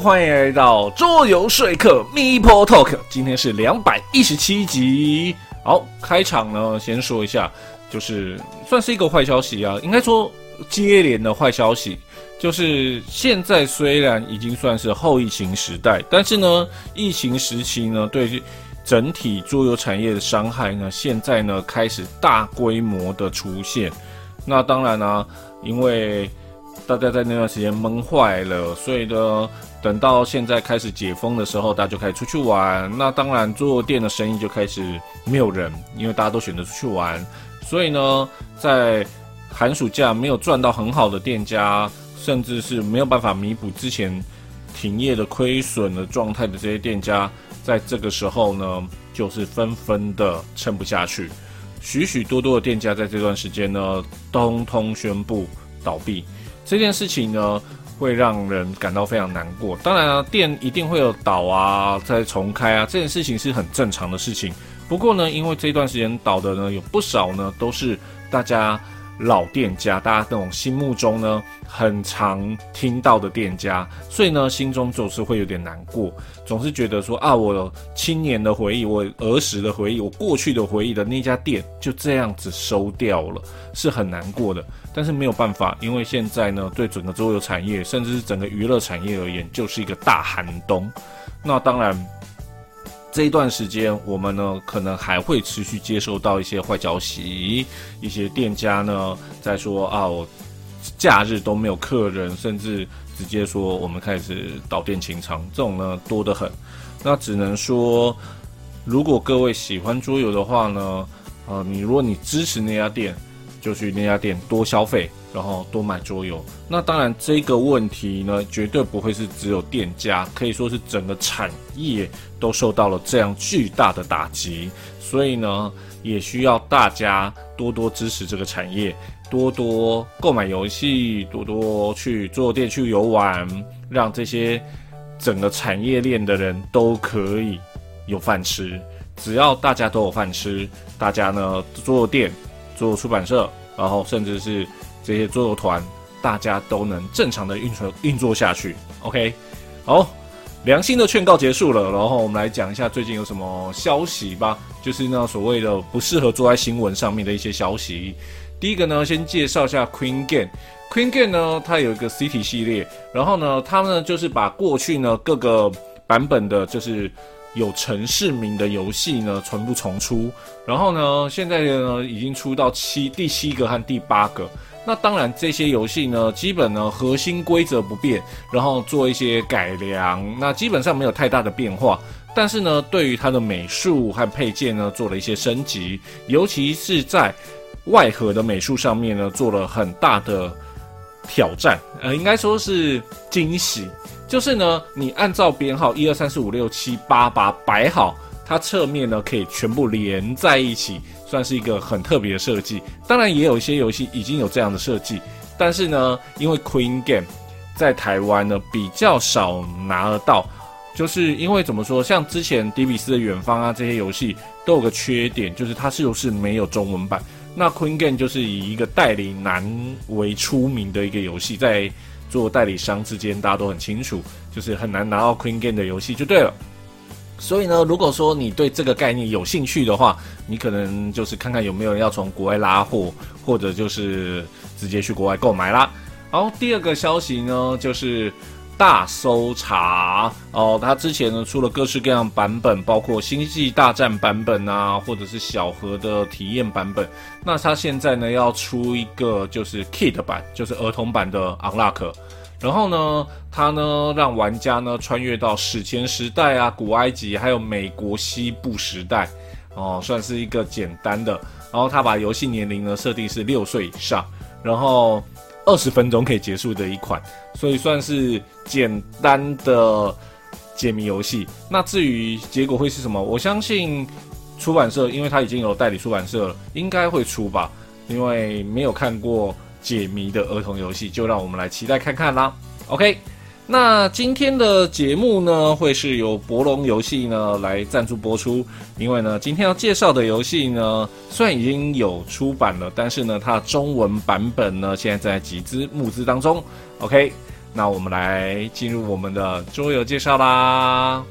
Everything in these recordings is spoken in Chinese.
欢迎来到桌游说客 m e p l Talk，今天是两百一十七集。好，开场呢，先说一下，就是算是一个坏消息啊，应该说接连的坏消息，就是现在虽然已经算是后疫情时代，但是呢，疫情时期呢，对整体桌游产业的伤害呢，现在呢开始大规模的出现。那当然呢，因为大家在那段时间闷坏了，所以呢，等到现在开始解封的时候，大家就开始出去玩。那当然，做店的生意就开始没有人，因为大家都选择出去玩。所以呢，在寒暑假没有赚到很好的店家，甚至是没有办法弥补之前停业的亏损的状态的这些店家，在这个时候呢，就是纷纷的撑不下去。许许多多的店家在这段时间呢，通通宣布倒闭。这件事情呢，会让人感到非常难过。当然啊，店一定会有倒啊，再重开啊，这件事情是很正常的事情。不过呢，因为这段时间倒的呢，有不少呢，都是大家。老店家，大家那种心目中呢很常听到的店家，所以呢心中总是会有点难过，总是觉得说啊，我青年的回忆，我儿时的回忆，我过去的回忆的那家店就这样子收掉了，是很难过的。但是没有办法，因为现在呢对整个桌游产业，甚至是整个娱乐产业而言，就是一个大寒冬。那当然。这一段时间，我们呢可能还会持续接收到一些坏消息，一些店家呢在说啊，我假日都没有客人，甚至直接说我们开始倒店清仓，这种呢多得很。那只能说，如果各位喜欢桌游的话呢，呃，你如果你支持那家店，就去那家店多消费。然后多买桌游，那当然这个问题呢，绝对不会是只有店家，可以说是整个产业都受到了这样巨大的打击，所以呢，也需要大家多多支持这个产业，多多购买游戏，多多去桌游店去游玩，让这些整个产业链的人都可以有饭吃。只要大家都有饭吃，大家呢桌游店、做出版社，然后甚至是。这些桌游团，大家都能正常的运作运作下去。OK，好，良心的劝告结束了，然后我们来讲一下最近有什么消息吧。就是呢，所谓的不适合做在新闻上面的一些消息。第一个呢，先介绍一下 Queen Game。Queen Game 呢，它有一个 City 系列，然后呢，它呢就是把过去呢各个版本的，就是有城市名的游戏呢全部重出，然后呢，现在呢已经出到七第七个和第八个。那当然，这些游戏呢，基本呢核心规则不变，然后做一些改良，那基本上没有太大的变化。但是呢，对于它的美术和配件呢，做了一些升级，尤其是在外盒的美术上面呢，做了很大的挑战。呃，应该说是惊喜，就是呢，你按照编号一二三四五六七八八摆好，它侧面呢可以全部连在一起。算是一个很特别的设计，当然也有一些游戏已经有这样的设计，但是呢，因为 Queen Game 在台湾呢比较少拿得到，就是因为怎么说，像之前迪比斯的远方啊这些游戏都有个缺点，就是它是不是没有中文版。那 Queen Game 就是以一个代理难为出名的一个游戏，在做代理商之间大家都很清楚，就是很难拿到 Queen Game 的游戏就对了。所以呢，如果说你对这个概念有兴趣的话，你可能就是看看有没有人要从国外拉货，或者就是直接去国外购买啦。好，第二个消息呢，就是大搜查哦，它之前呢出了各式各样版本，包括星际大战版本啊，或者是小盒的体验版本。那它现在呢要出一个就是 Kid 版，就是儿童版的 Unlock。然后呢，它呢让玩家呢穿越到史前时代啊、古埃及，还有美国西部时代，哦，算是一个简单的。然后他把游戏年龄呢设定是六岁以上，然后二十分钟可以结束的一款，所以算是简单的解谜游戏。那至于结果会是什么，我相信出版社，因为他已经有代理出版社了，应该会出吧，因为没有看过。解谜的儿童游戏，就让我们来期待看看啦。OK，那今天的节目呢，会是由博龙游戏呢来赞助播出。因为呢，今天要介绍的游戏呢，虽然已经有出版了，但是呢，它的中文版本呢，现在在集资募资当中。OK，那我们来进入我们的桌游介绍啦。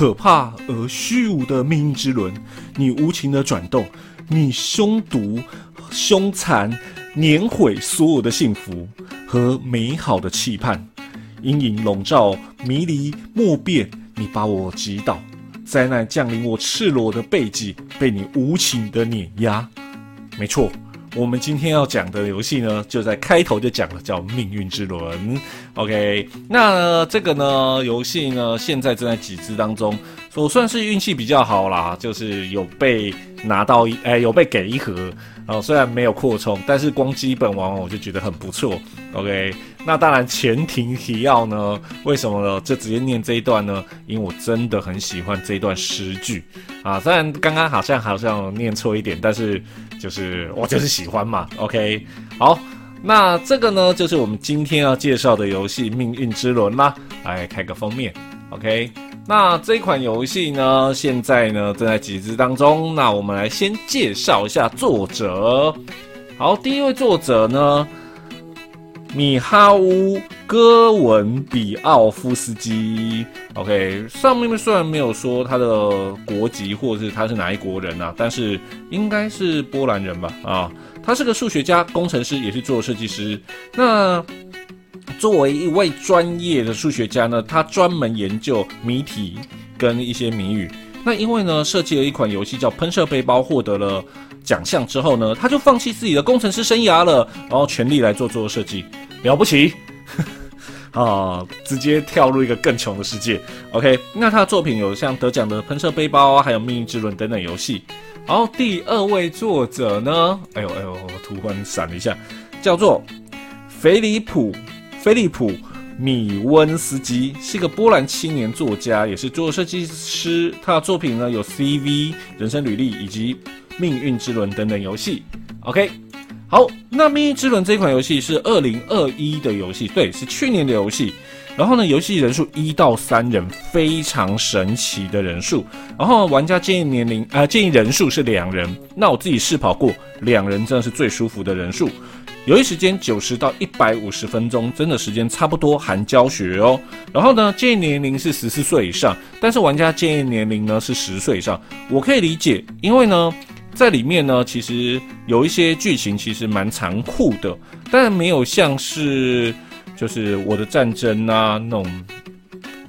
可怕而虚无的命运之轮，你无情的转动，你凶毒、凶残，碾毁所有的幸福和美好的期盼。阴影笼罩，迷离莫辨，你把我击倒，灾难降临我赤裸的背脊，被你无情的碾压。没错。我们今天要讲的游戏呢，就在开头就讲了，叫《命运之轮》。OK，那这个呢，游戏呢，现在正在集资当中。我算是运气比较好啦，就是有被拿到一，哎，有被给一盒。哦，虽然没有扩充，但是光基本玩我就觉得很不错。OK，那当然前提提要呢，为什么呢？就直接念这一段呢？因为我真的很喜欢这一段诗句啊。虽然刚刚好像好像念错一点，但是就是我就是喜欢嘛。OK，好，那这个呢，就是我们今天要介绍的游戏《命运之轮》啦。来开个封面，OK。那这款游戏呢，现在呢正在集资当中。那我们来先介绍一下作者。好，第一位作者呢，米哈乌·戈文比奥夫斯基。OK，上面虽然没有说他的国籍或者是他是哪一国人啊，但是应该是波兰人吧？啊，他是个数学家、工程师，也是做设计师。那作为一位专业的数学家呢，他专门研究谜题跟一些谜语。那因为呢，设计了一款游戏叫《喷射背包》，获得了奖项之后呢，他就放弃自己的工程师生涯了，然后全力来做做设计，了不起啊！直接跳入一个更穷的世界。OK，那他的作品有像得奖的《喷射背包》啊，还有《命运之轮》等等游戏。然后第二位作者呢，哎呦哎呦，突然闪了一下，叫做菲利普。菲利普·米温斯基是一个波兰青年作家，也是做设计师。他的作品呢有《CV》、《人生履历》以及《命运之轮》等等游戏。OK，好，那《命运之轮》这款游戏是二零二一的游戏，对，是去年的游戏。然后呢，游戏人数一到三人，非常神奇的人数。然后玩家建议年龄啊，建议人数是两人。那我自己试跑过，两人真的是最舒服的人数。游戏时间九十到一百五十分钟，真的时间差不多含教学哦。然后呢，建议年龄是十四岁以上，但是玩家建议年龄呢是十岁以上。我可以理解，因为呢，在里面呢，其实有一些剧情其实蛮残酷的，但没有像是就是我的战争啊那种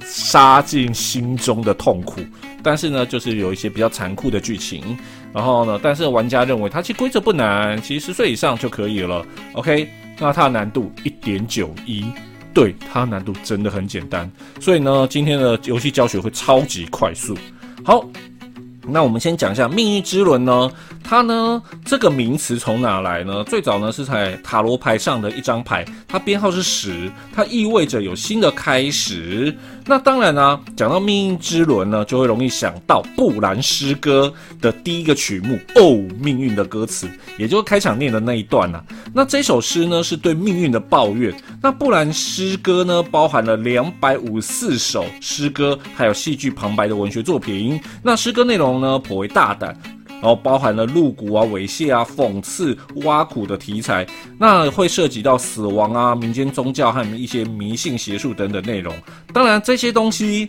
杀进心中的痛苦。但是呢，就是有一些比较残酷的剧情。然后呢？但是玩家认为它其实规则不难，其实十岁以上就可以了。OK，那它的难度一点九一，对，它难度真的很简单。所以呢，今天的游戏教学会超级快速。好。那我们先讲一下命运之轮呢，它呢这个名词从哪来呢？最早呢是在塔罗牌上的一张牌，它编号是十，它意味着有新的开始。那当然呢，讲到命运之轮呢，就会容易想到布兰诗歌的第一个曲目哦，命运的歌词，也就是开场念的那一段呐。那这首诗呢是对命运的抱怨。那布兰诗歌呢包含了两百五四首诗歌，还有戏剧旁白的文学作品。那诗歌内容。呢颇为大胆，然后包含了露骨啊、猥亵啊、讽刺、挖苦的题材，那会涉及到死亡啊、民间宗教和一些迷信邪术等等内容。当然，这些东西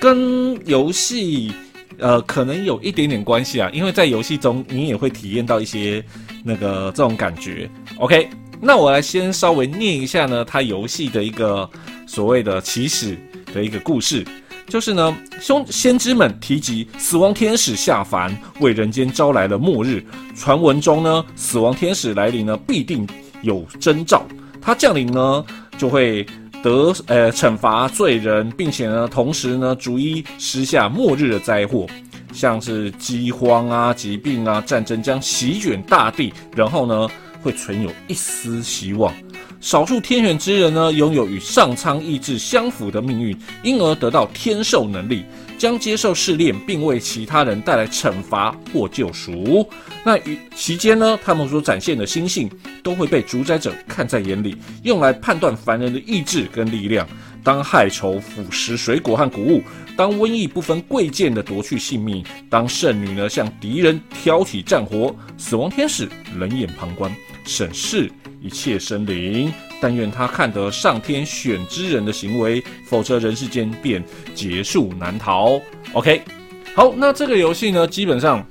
跟游戏呃可能有一点点关系啊，因为在游戏中你也会体验到一些那个这种感觉。OK，那我来先稍微念一下呢，它游戏的一个所谓的起始的一个故事。就是呢，兄先知们提及死亡天使下凡，为人间招来了末日。传闻中呢，死亡天使来临呢，必定有征兆。他降临呢，就会得呃惩罚罪人，并且呢，同时呢，逐一施下末日的灾祸，像是饥荒啊、疾病啊、战争将席卷大地，然后呢，会存有一丝希望。少数天选之人呢，拥有与上苍意志相符的命运，因而得到天授能力，将接受试炼，并为其他人带来惩罚或救赎。那与期间呢，他们所展现的心性都会被主宰者看在眼里，用来判断凡人的意志跟力量，当害虫腐蚀水果和谷物，当瘟疫不分贵贱的夺去性命，当圣女呢向敌人挑起战火，死亡天使冷眼旁观，审视一切生灵。但愿他看得上天选之人的行为，否则人世间便结束难逃。OK，好，那这个游戏呢，基本上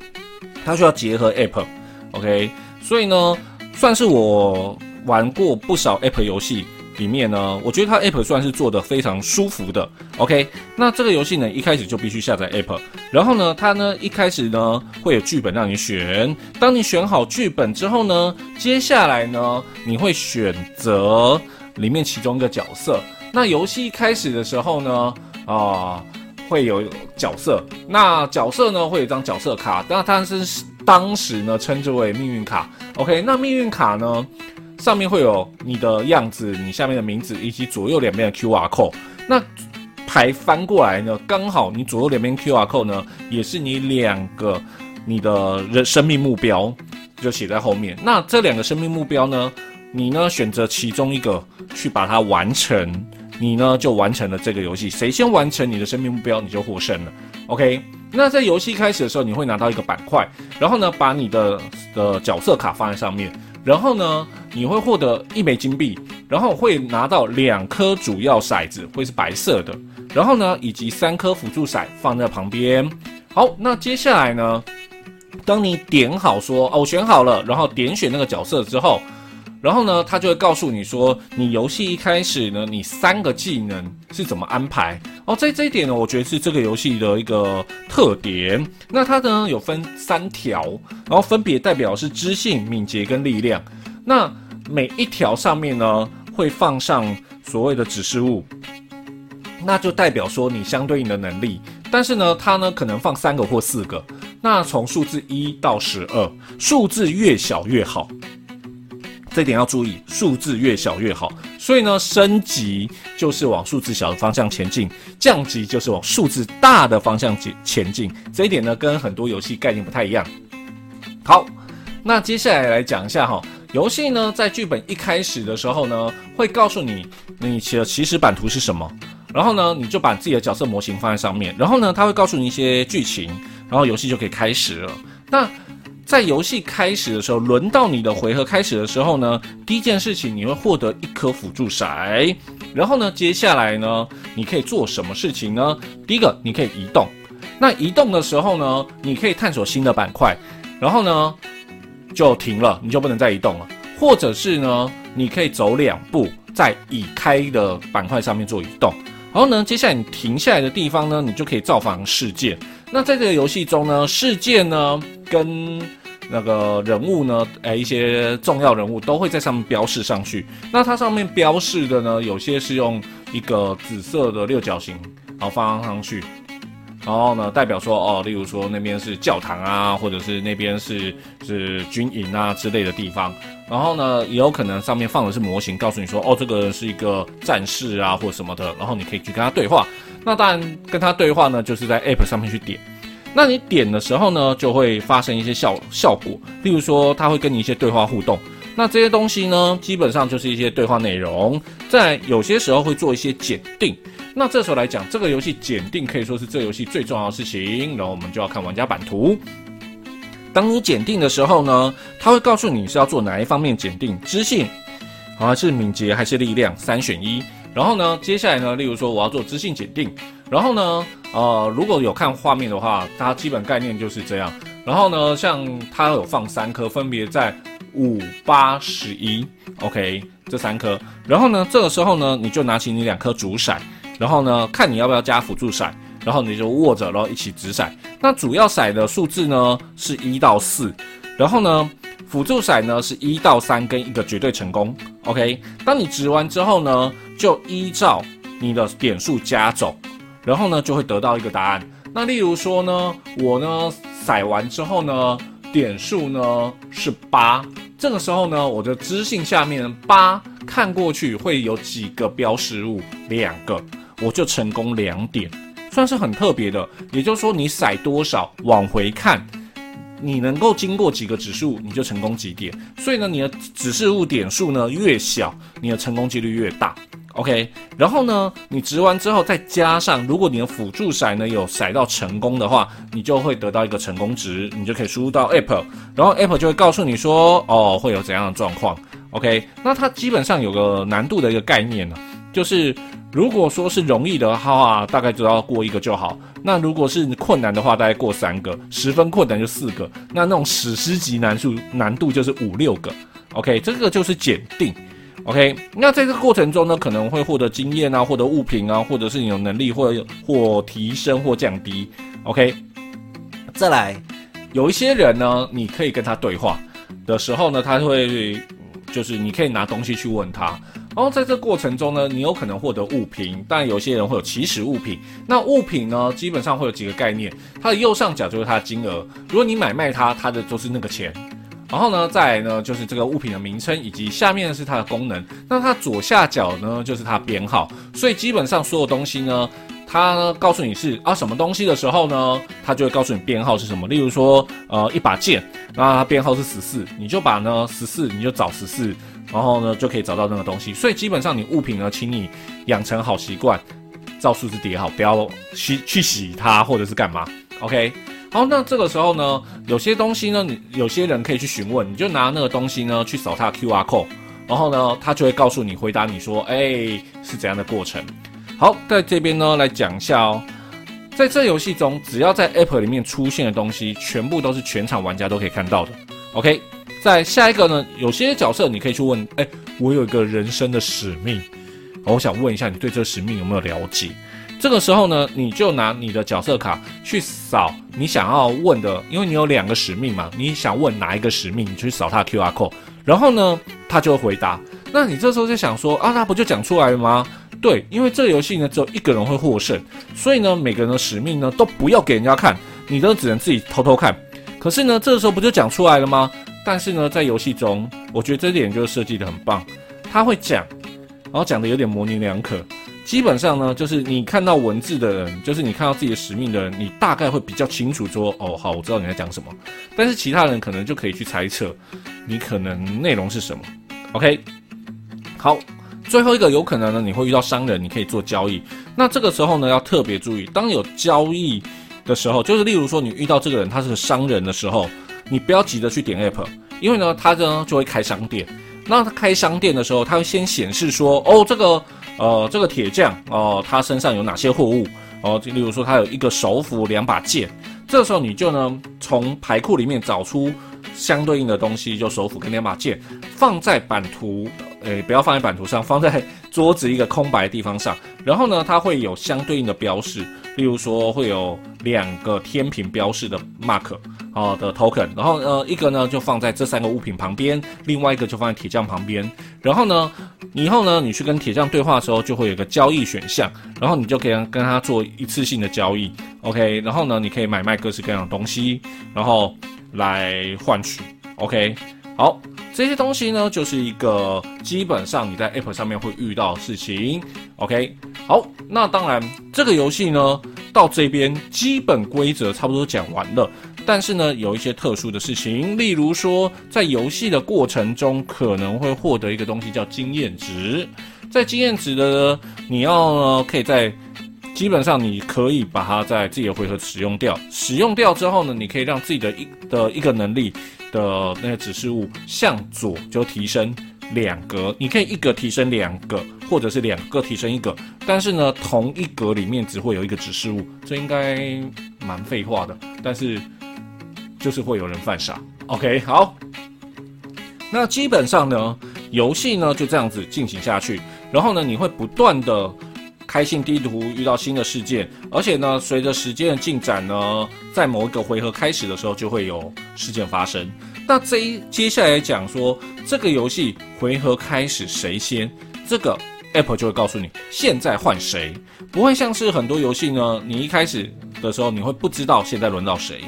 它需要结合 App，OK，所以呢，算是我玩过不少 App 游戏。里面呢，我觉得它 App 算是做的非常舒服的。OK，那这个游戏呢，一开始就必须下载 App，然后呢，它呢一开始呢会有剧本让你选。当你选好剧本之后呢，接下来呢你会选择里面其中一个角色。那游戏开始的时候呢，啊会有角色，那角色呢会有一张角色卡，那它是当时呢称之为命运卡。OK，那命运卡呢？上面会有你的样子，你下面的名字，以及左右两边的 Q R code。那牌翻过来呢，刚好你左右两边 Q R code 呢，也是你两个你的人生命目标，就写在后面。那这两个生命目标呢，你呢选择其中一个去把它完成，你呢就完成了这个游戏。谁先完成你的生命目标，你就获胜了。OK，那在游戏开始的时候，你会拿到一个板块，然后呢把你的的角色卡放在上面。然后呢，你会获得一枚金币，然后会拿到两颗主要骰子，会是白色的。然后呢，以及三颗辅助骰放在旁边。好，那接下来呢，当你点好说哦，我选好了，然后点选那个角色之后。然后呢，他就会告诉你说，你游戏一开始呢，你三个技能是怎么安排哦。在这一点呢，我觉得是这个游戏的一个特点。那它呢有分三条，然后分别代表是知性、敏捷跟力量。那每一条上面呢会放上所谓的指示物，那就代表说你相对应的能力。但是呢，它呢可能放三个或四个。那从数字一到十二，数字越小越好。这点要注意，数字越小越好。所以呢，升级就是往数字小的方向前进，降级就是往数字大的方向前前进。这一点呢，跟很多游戏概念不太一样。好，那接下来来讲一下哈，游戏呢在剧本一开始的时候呢，会告诉你你的起始版图是什么，然后呢，你就把自己的角色模型放在上面，然后呢，他会告诉你一些剧情，然后游戏就可以开始了。那在游戏开始的时候，轮到你的回合开始的时候呢，第一件事情你会获得一颗辅助骰，然后呢，接下来呢，你可以做什么事情呢？第一个，你可以移动。那移动的时候呢，你可以探索新的板块，然后呢，就停了，你就不能再移动了。或者是呢，你可以走两步，在已开的板块上面做移动。然后呢，接下来你停下来的地方呢，你就可以造访事件。那在这个游戏中呢，事件呢跟那个人物呢，哎，一些重要人物都会在上面标示上去。那它上面标示的呢，有些是用一个紫色的六角形，然后放上去。然后呢，代表说哦，例如说那边是教堂啊，或者是那边是是军营啊之类的地方。然后呢，也有可能上面放的是模型，告诉你说哦，这个是一个战士啊，或什么的。然后你可以去跟他对话。那当然跟他对话呢，就是在 App 上面去点。那你点的时候呢，就会发生一些效效果，例如说他会跟你一些对话互动。那这些东西呢，基本上就是一些对话内容，在有些时候会做一些检定。那这时候来讲，这个游戏检定可以说是这游戏最重要的事情。然后我们就要看玩家版图。当你检定的时候呢，他会告诉你是要做哪一方面检定，知性，还是敏捷，还是力量，三选一。然后呢，接下来呢，例如说我要做知性检定。然后呢，呃，如果有看画面的话，它基本概念就是这样。然后呢，像它有放三颗，分别在五、八、十一，OK，这三颗。然后呢，这个时候呢，你就拿起你两颗主骰。然后呢，看你要不要加辅助骰，然后你就握着，然后一起掷骰。那主要骰的数字呢是一到四，然后呢，辅助骰呢是一到三跟一个绝对成功。OK，当你掷完之后呢，就依照你的点数加总，然后呢就会得到一个答案。那例如说呢，我呢骰完之后呢，点数呢是八，这个时候呢，我的知性下面八看过去会有几个标识物，两个。我就成功两点，算是很特别的。也就是说，你骰多少往回看，你能够经过几个指数，你就成功几点。所以呢，你的指示物点数呢越小，你的成功几率越大。OK，然后呢，你值完之后再加上，如果你的辅助骰呢有骰到成功的话，你就会得到一个成功值，你就可以输入到 App，然后 App 就会告诉你说，哦，会有怎样的状况。OK，那它基本上有个难度的一个概念呢，就是如果说是容易的话，大概只要过一个就好；那如果是困难的话，大概过三个；十分困难就四个；那那种史诗级难数难度就是五六个。OK，这个就是检定。OK，那在这个过程中呢，可能会获得经验啊，获得物品啊，或者是你有能力或或提升或降低。OK，再来，有一些人呢，你可以跟他对话的时候呢，他会就是你可以拿东西去问他，然后在这过程中呢，你有可能获得物品，但有些人会有起始物品。那物品呢，基本上会有几个概念，它的右上角就是它的金额，如果你买卖它，它的就是那个钱。然后呢，再来呢，就是这个物品的名称，以及下面是它的功能。那它左下角呢，就是它编号。所以基本上所有东西呢，它呢告诉你是啊什么东西的时候呢，它就会告诉你编号是什么。例如说，呃，一把剑，那它编号是十四，你就把呢十四，你就找十四，然后呢就可以找到那个东西。所以基本上你物品呢，请你养成好习惯，照数字叠好，不要洗去洗它或者是干嘛。OK。好，那这个时候呢，有些东西呢，你有些人可以去询问，你就拿那个东西呢去扫它 Q R code，然后呢，他就会告诉你回答你说，哎，是怎样的过程。好，在这边呢来讲一下哦，在这游戏中，只要在 App 里面出现的东西，全部都是全场玩家都可以看到的。OK，在下一个呢，有些角色你可以去问，哎，我有一个人生的使命，我想问一下，你对这个使命有没有了解？这个时候呢，你就拿你的角色卡去扫你想要问的，因为你有两个使命嘛，你想问哪一个使命，你去扫它的 Q R code，然后呢，他就会回答。那你这时候就想说啊，那不就讲出来了吗？对，因为这个游戏呢只有一个人会获胜，所以呢，每个人的使命呢都不要给人家看，你都只能自己偷偷看。可是呢，这个时候不就讲出来了吗？但是呢，在游戏中，我觉得这点就是设计的很棒，他会讲，然后讲的有点模棱两可。基本上呢，就是你看到文字的人，就是你看到自己的使命的人，你大概会比较清楚说，哦，好，我知道你在讲什么。但是其他人可能就可以去猜测，你可能内容是什么。OK，好，最后一个有可能呢，你会遇到商人，你可以做交易。那这个时候呢，要特别注意，当有交易的时候，就是例如说你遇到这个人他是商人的时候，你不要急着去点 App，因为呢，它呢就会开商店。那它开商店的时候，它会先显示说，哦，这个。呃，这个铁匠哦，他身上有哪些货物？哦，就例如说，他有一个手斧、两把剑。这时候你就呢，从牌库里面找出相对应的东西，就手斧跟两把剑，放在版图，诶，不要放在版图上，放在桌子一个空白的地方上。然后呢，它会有相对应的标示，例如说会有两个天平标示的 mark。哦的 token，然后呃一个呢就放在这三个物品旁边，另外一个就放在铁匠旁边。然后呢，以后呢你去跟铁匠对话的时候，就会有个交易选项，然后你就可以跟他做一次性的交易，OK。然后呢你可以买卖各式各样的东西，然后来换取，OK。好，这些东西呢就是一个基本上你在 App 上面会遇到的事情，OK。好，那当然这个游戏呢到这边基本规则差不多讲完了。但是呢，有一些特殊的事情，例如说，在游戏的过程中可能会获得一个东西叫经验值。在经验值的，你要呢，可以在基本上你可以把它在自己的回合使用掉。使用掉之后呢，你可以让自己的一的一个能力的那个指示物向左就提升两格。你可以一格提升两个，或者是两个提升一个。但是呢，同一格里面只会有一个指示物，这应该蛮废话的。但是。就是会有人犯傻，OK，好，那基本上呢，游戏呢就这样子进行下去，然后呢，你会不断的开信地图，遇到新的事件，而且呢，随着时间的进展呢，在某一个回合开始的时候，就会有事件发生。那这一接下来讲说，这个游戏回合开始谁先，这个 app 就会告诉你现在换谁，不会像是很多游戏呢，你一开始的时候你会不知道现在轮到谁。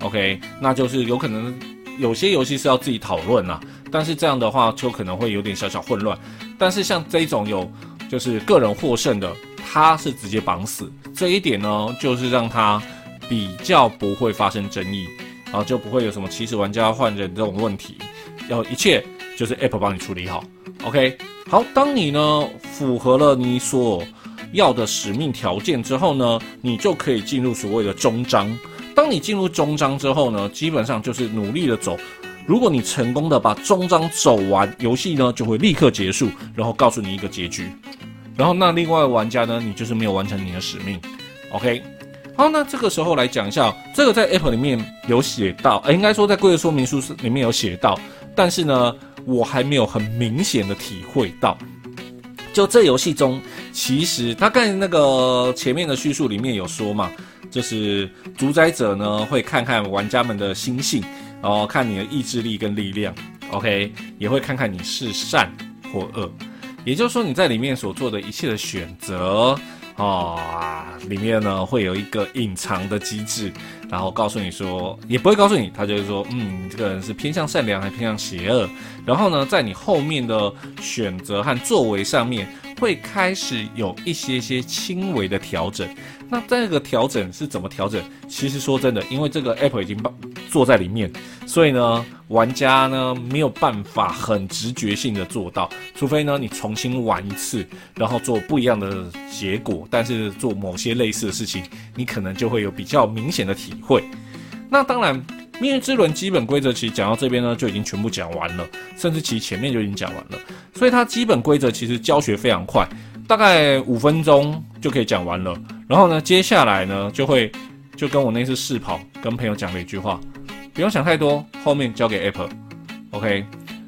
OK，那就是有可能有些游戏是要自己讨论啦，但是这样的话就可能会有点小小混乱。但是像这种有就是个人获胜的，他是直接绑死这一点呢，就是让他比较不会发生争议，然后就不会有什么起始玩家换人这种问题，要一切就是 App 帮你处理好。OK，好，当你呢符合了你所要的使命条件之后呢，你就可以进入所谓的终章。当你进入终章之后呢，基本上就是努力的走。如果你成功的把终章走完，游戏呢就会立刻结束，然后告诉你一个结局。然后那另外玩家呢，你就是没有完成你的使命。OK，好，那这个时候来讲一下，这个在 App 里面有写到，呃，应该说在规则说明书里面有写到，但是呢，我还没有很明显的体会到。就这游戏中，其实大概那个前面的叙述里面有说嘛，就是主宰者呢会看看玩家们的心性，然后看你的意志力跟力量，OK，也会看看你是善或恶。也就是说，你在里面所做的一切的选择，啊，里面呢会有一个隐藏的机制，然后告诉你说，也不会告诉你，他就是说，嗯，你这个人是偏向善良还是偏向邪恶。然后呢，在你后面的选择和作为上面，会开始有一些些轻微的调整。那这个调整是怎么调整？其实说真的，因为这个 app 已经把坐在里面，所以呢，玩家呢没有办法很直觉性的做到，除非呢你重新玩一次，然后做不一样的结果，但是做某些类似的事情，你可能就会有比较明显的体会。那当然，命运之轮基本规则其实讲到这边呢就已经全部讲完了，甚至其实前面就已经讲完了，所以它基本规则其实教学非常快，大概五分钟就可以讲完了。然后呢，接下来呢，就会就跟我那次试跑跟朋友讲了一句话，不用想太多，后面交给 Apple，OK。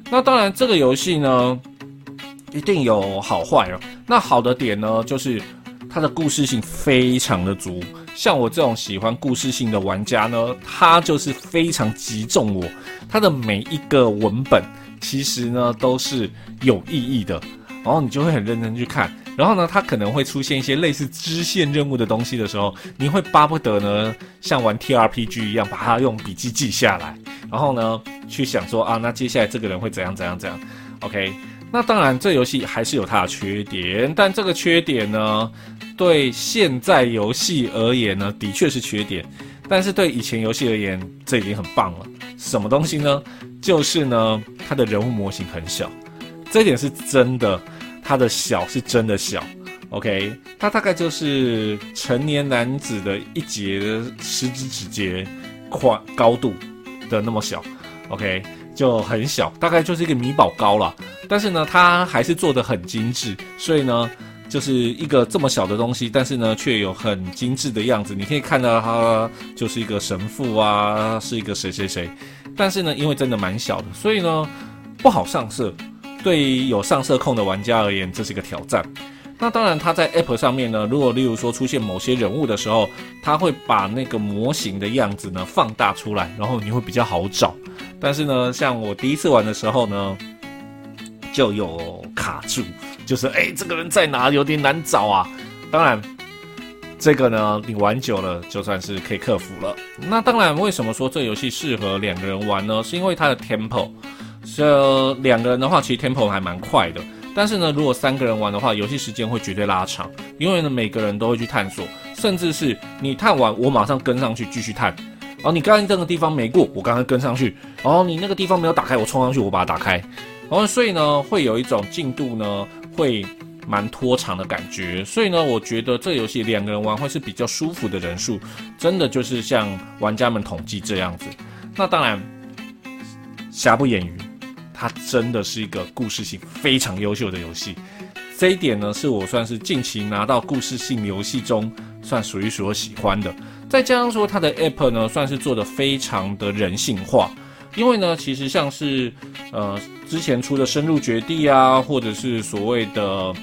那当然，这个游戏呢，一定有好坏哦。那好的点呢，就是它的故事性非常的足。像我这种喜欢故事性的玩家呢，它就是非常击中我。它的每一个文本其实呢都是有意义的，然后你就会很认真去看。然后呢，它可能会出现一些类似支线任务的东西的时候，你会巴不得呢，像玩 T R P G 一样，把它用笔记记下来，然后呢，去想说啊，那接下来这个人会怎样怎样怎样？OK，那当然，这游戏还是有它的缺点，但这个缺点呢，对现在游戏而言呢，的确是缺点，但是对以前游戏而言，这已经很棒了。什么东西呢？就是呢，它的人物模型很小，这点是真的。它的小是真的小，OK，它大概就是成年男子的一节食指指节宽高度的那么小，OK，就很小，大概就是一个米宝高了。但是呢，它还是做的很精致，所以呢，就是一个这么小的东西，但是呢，却有很精致的样子。你可以看到它就是一个神父啊，是一个谁谁谁。但是呢，因为真的蛮小的，所以呢，不好上色。对于有上色控的玩家而言，这是一个挑战。那当然，它在 App 上面呢，如果例如说出现某些人物的时候，它会把那个模型的样子呢放大出来，然后你会比较好找。但是呢，像我第一次玩的时候呢，就有卡住，就是哎，这个人在哪，有点难找啊。当然，这个呢，你玩久了就算是可以克服了。那当然，为什么说这游戏适合两个人玩呢？是因为它的 Tempo。这两个人的话，其实 tempo 还蛮快的。但是呢，如果三个人玩的话，游戏时间会绝对拉长，因为呢，每个人都会去探索，甚至是你探完，我马上跟上去继续探。哦，你刚刚这个地方没过，我刚刚跟上去。哦，你那个地方没有打开，我冲上去，我把它打开。然后，所以呢，会有一种进度呢，会蛮拖长的感觉。所以呢，我觉得这游戏两个人玩会是比较舒服的人数，真的就是像玩家们统计这样子。那当然，瑕不掩瑜。它真的是一个故事性非常优秀的游戏，这一点呢是我算是近期拿到故事性游戏中算数一数二喜欢的。再加上说它的 App 呢算是做的非常的人性化，因为呢其实像是呃之前出的深入绝地啊，或者是所谓的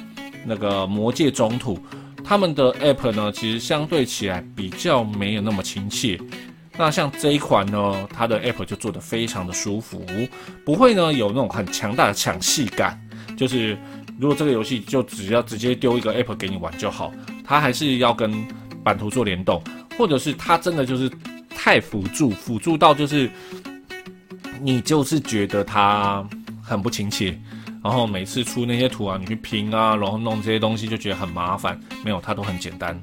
那个魔界中土，他们的 App 呢其实相对起来比较没有那么亲切。那像这一款呢，它的 App 就做的非常的舒服，不会呢有那种很强大的抢戏感。就是如果这个游戏就只要直接丢一个 App 给你玩就好，它还是要跟版图做联动，或者是它真的就是太辅助，辅助到就是你就是觉得它很不亲切，然后每次出那些图啊，你去拼啊，然后弄这些东西就觉得很麻烦。没有，它都很简单。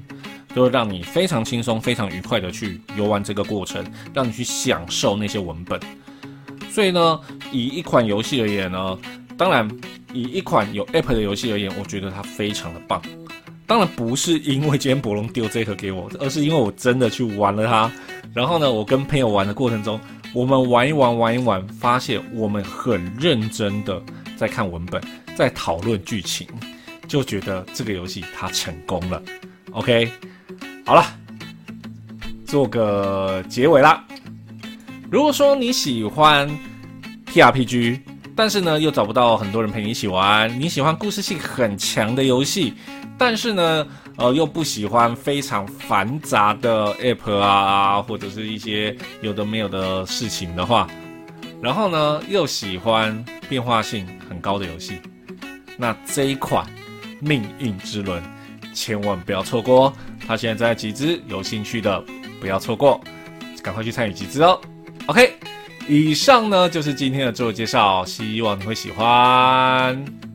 就会让你非常轻松、非常愉快的去游玩这个过程，让你去享受那些文本。所以呢，以一款游戏而言呢，当然以一款有 App 的游戏而言，我觉得它非常的棒。当然不是因为今天博龙丢这盒给我，而是因为我真的去玩了它。然后呢，我跟朋友玩的过程中，我们玩一玩玩一玩，发现我们很认真的在看文本，在讨论剧情，就觉得这个游戏它成功了。OK，好了，做个结尾啦。如果说你喜欢 TRPG，但是呢又找不到很多人陪你一起玩，你喜欢故事性很强的游戏。但是呢，呃，又不喜欢非常繁杂的 app 啊，或者是一些有的没有的事情的话，然后呢，又喜欢变化性很高的游戏，那这一款《命运之轮》千万不要错过哦！他现在在集资，有兴趣的不要错过，赶快去参与集资哦。OK，以上呢就是今天的自我介绍，希望你会喜欢。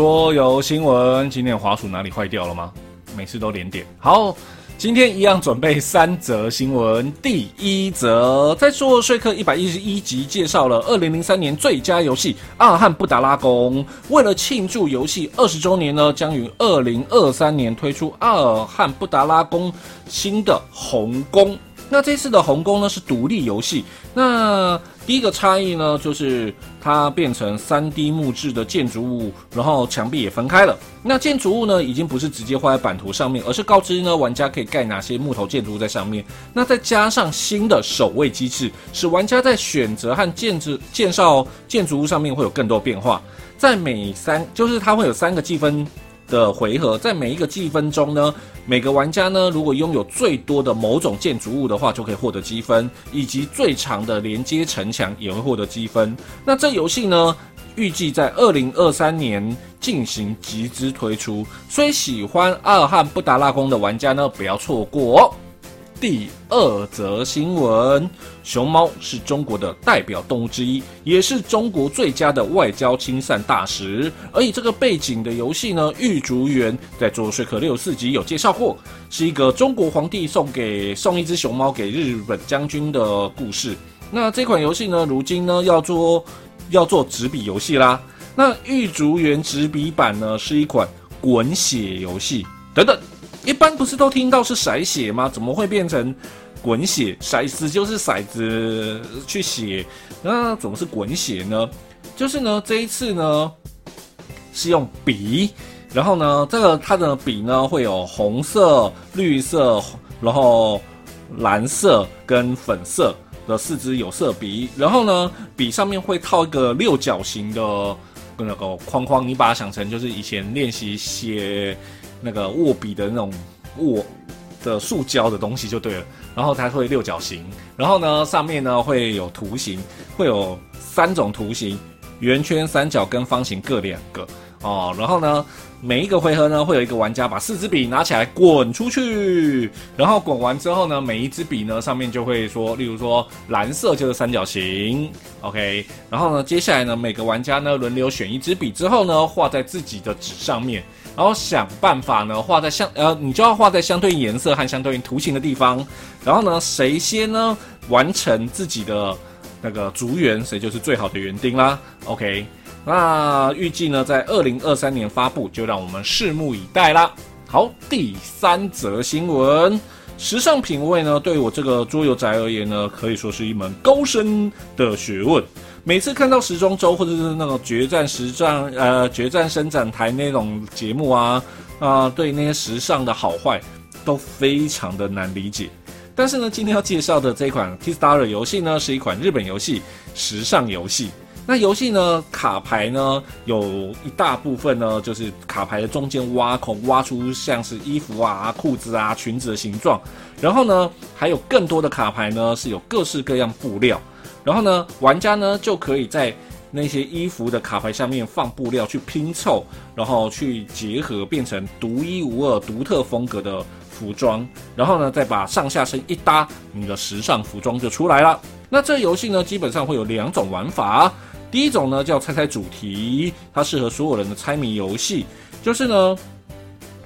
桌游新闻，今天滑鼠哪里坏掉了吗？每次都连点。好，今天一样准备三则新闻。第一则，在做说客一百一十一集介绍了二零零三年最佳游戏《阿尔汉布达拉宫》。为了庆祝游戏二十周年呢，将于二零二三年推出《阿尔汉布达拉宫》新的红宫。那这次的红宫呢是独立游戏。那第一个差异呢，就是它变成三 D 木质的建筑物，然后墙壁也分开了。那建筑物呢，已经不是直接画在版图上面，而是告知呢玩家可以盖哪些木头建筑物在上面。那再加上新的守卫机制，使玩家在选择和建制介绍建筑物上面会有更多变化。在每三，就是它会有三个计分。的回合，在每一个积分中呢，每个玩家呢，如果拥有最多的某种建筑物的话，就可以获得积分，以及最长的连接城墙也会获得积分。那这游戏呢，预计在二零二三年进行集资推出，所以喜欢阿尔汉布达拉宫的玩家呢，不要错过哦。第二则新闻：熊猫是中国的代表动物之一，也是中国最佳的外交亲善大使。而以这个背景的游戏呢，《玉竹园》在做说客六四集有介绍过，是一个中国皇帝送给送一只熊猫给日本将军的故事。那这款游戏呢，如今呢要做要做纸笔游戏啦。那《玉竹园》纸笔版呢，是一款滚血游戏。等等。一般不是都听到是骰写吗？怎么会变成滚写？骰子就是骰子去写，那怎么是滚写呢？就是呢，这一次呢是用笔，然后呢，这个它的笔呢会有红色、绿色，然后蓝色跟粉色的四支有色笔，然后呢，笔上面会套一个六角形的那个框框，你把它想成就是以前练习写。那个握笔的那种握的塑胶的东西就对了，然后它会六角形，然后呢上面呢会有图形，会有三种图形，圆圈、三角跟方形各两个哦，然后呢每一个回合呢会有一个玩家把四支笔拿起来滚出去，然后滚完之后呢每一支笔呢上面就会说，例如说蓝色就是三角形，OK，然后呢接下来呢每个玩家呢轮流选一支笔之后呢画在自己的纸上面。然后想办法呢，画在相呃，你就要画在相对应颜色和相对应图形的地方。然后呢，谁先呢完成自己的那个竹园，谁就是最好的园丁啦。OK，那预计呢在二零二三年发布，就让我们拭目以待啦。好，第三则新闻，时尚品味呢，对我这个桌游宅而言呢，可以说是一门高深的学问。每次看到时装周或者是那种决战时装呃决战伸展台那种节目啊啊，对那些时尚的好坏都非常的难理解。但是呢，今天要介绍的这款 T Star 游戏呢，是一款日本游戏，时尚游戏。那游戏呢，卡牌呢有一大部分呢，就是卡牌的中间挖孔，挖出像是衣服啊、裤子啊、裙子的形状。然后呢，还有更多的卡牌呢，是有各式各样布料。然后呢，玩家呢就可以在那些衣服的卡牌上面放布料去拼凑，然后去结合变成独一无二、独特风格的服装，然后呢再把上下身一搭，你的时尚服装就出来了。那这游戏呢基本上会有两种玩法，第一种呢叫猜猜主题，它适合所有人的猜谜游戏，就是呢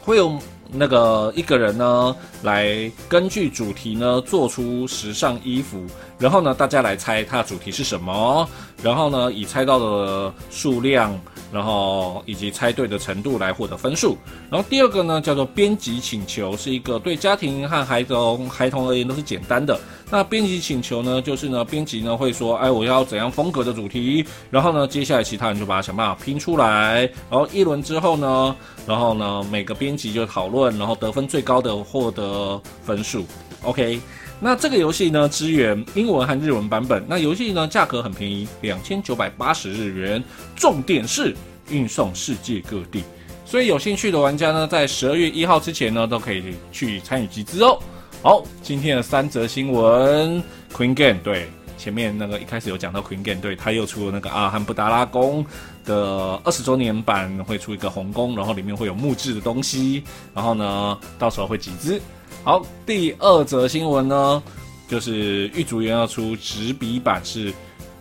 会有。那个一个人呢，来根据主题呢做出时尚衣服，然后呢大家来猜它的主题是什么，然后呢以猜到的数量。然后以及猜对的程度来获得分数。然后第二个呢，叫做编辑请求，是一个对家庭和孩童孩童而言都是简单的。那编辑请求呢，就是呢编辑呢会说，哎，我要怎样风格的主题，然后呢接下来其他人就把它想办法拼出来。然后一轮之后呢，然后呢每个编辑就讨论，然后得分最高的获得分数。OK。那这个游戏呢，支援英文和日文版本。那游戏呢，价格很便宜，两千九百八十日元。重点是运送世界各地，所以有兴趣的玩家呢，在十二月一号之前呢，都可以去参与集资哦。好，今天的三则新闻，Queen Game 对，前面那个一开始有讲到 Queen Game 对，他又出了那个阿罕布达拉宫的二十周年版，会出一个红宫，然后里面会有木质的东西，然后呢，到时候会集资。好，第二则新闻呢，就是玉竹园要出纸笔版是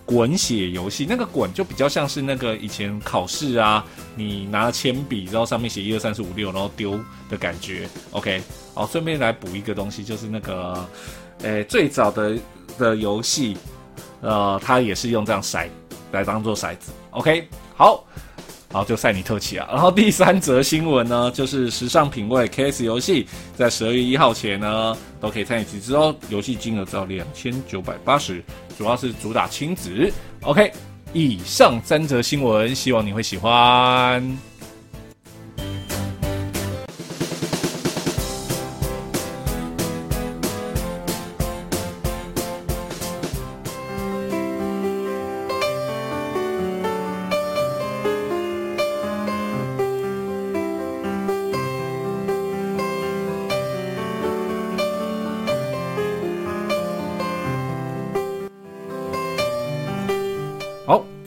滚写游戏，那个滚就比较像是那个以前考试啊，你拿铅笔，然后上面写一二三四五六，然后丢的感觉。OK，好，顺便来补一个东西，就是那个，诶，最早的的游戏，呃，它也是用这样骰来当做骰子。OK，好。好，就赛尼特奇啊。然后第三则新闻呢，就是时尚品味 KS 游戏在十二月一号前呢，都可以参与集资哦。游戏金额只要两千九百八十，主要是主打亲子。OK，以上三则新闻，希望你会喜欢。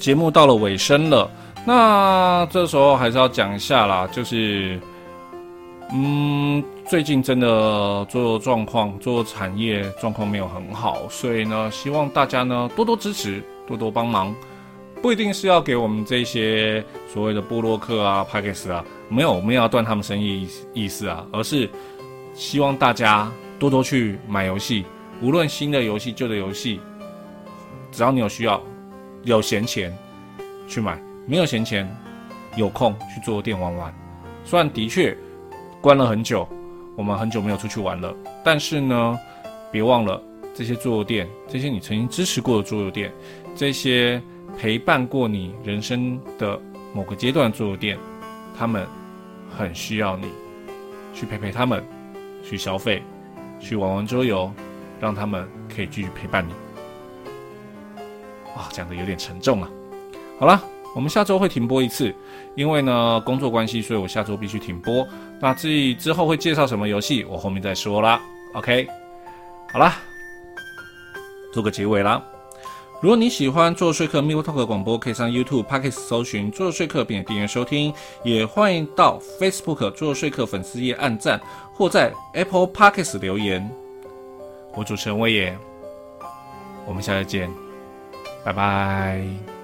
节目到了尾声了，那这时候还是要讲一下啦，就是，嗯，最近真的做状况、做产业状况没有很好，所以呢，希望大家呢多多支持、多多帮忙，不一定是要给我们这些所谓的布洛克啊、派克斯啊，没有，我们要断他们生意意思啊，而是希望大家多多去买游戏，无论新的游戏、旧的游戏，只要你有需要。有闲钱去买，没有闲钱，有空去做店玩玩。虽然的确关了很久，我们很久没有出去玩了，但是呢，别忘了这些桌游店，这些你曾经支持过的桌游店，这些陪伴过你人生的某个阶段的桌游店，他们很需要你去陪陪他们，去消费，去玩玩桌游，让他们可以继续陪伴你。啊，讲的有点沉重啊。好了，我们下周会停播一次，因为呢工作关系，所以我下周必须停播。那至于之后会介绍什么游戏，我后面再说啦。OK，好啦，做个结尾啦。如果你喜欢做说客 Miu Talk 广播，可以上 YouTube、p o c k e t 搜寻做说客，并订阅收听。也欢迎到 Facebook 做说客粉丝页按赞，或在 Apple p o c k e t 留言。我主持人魏野，我们下次见。拜拜。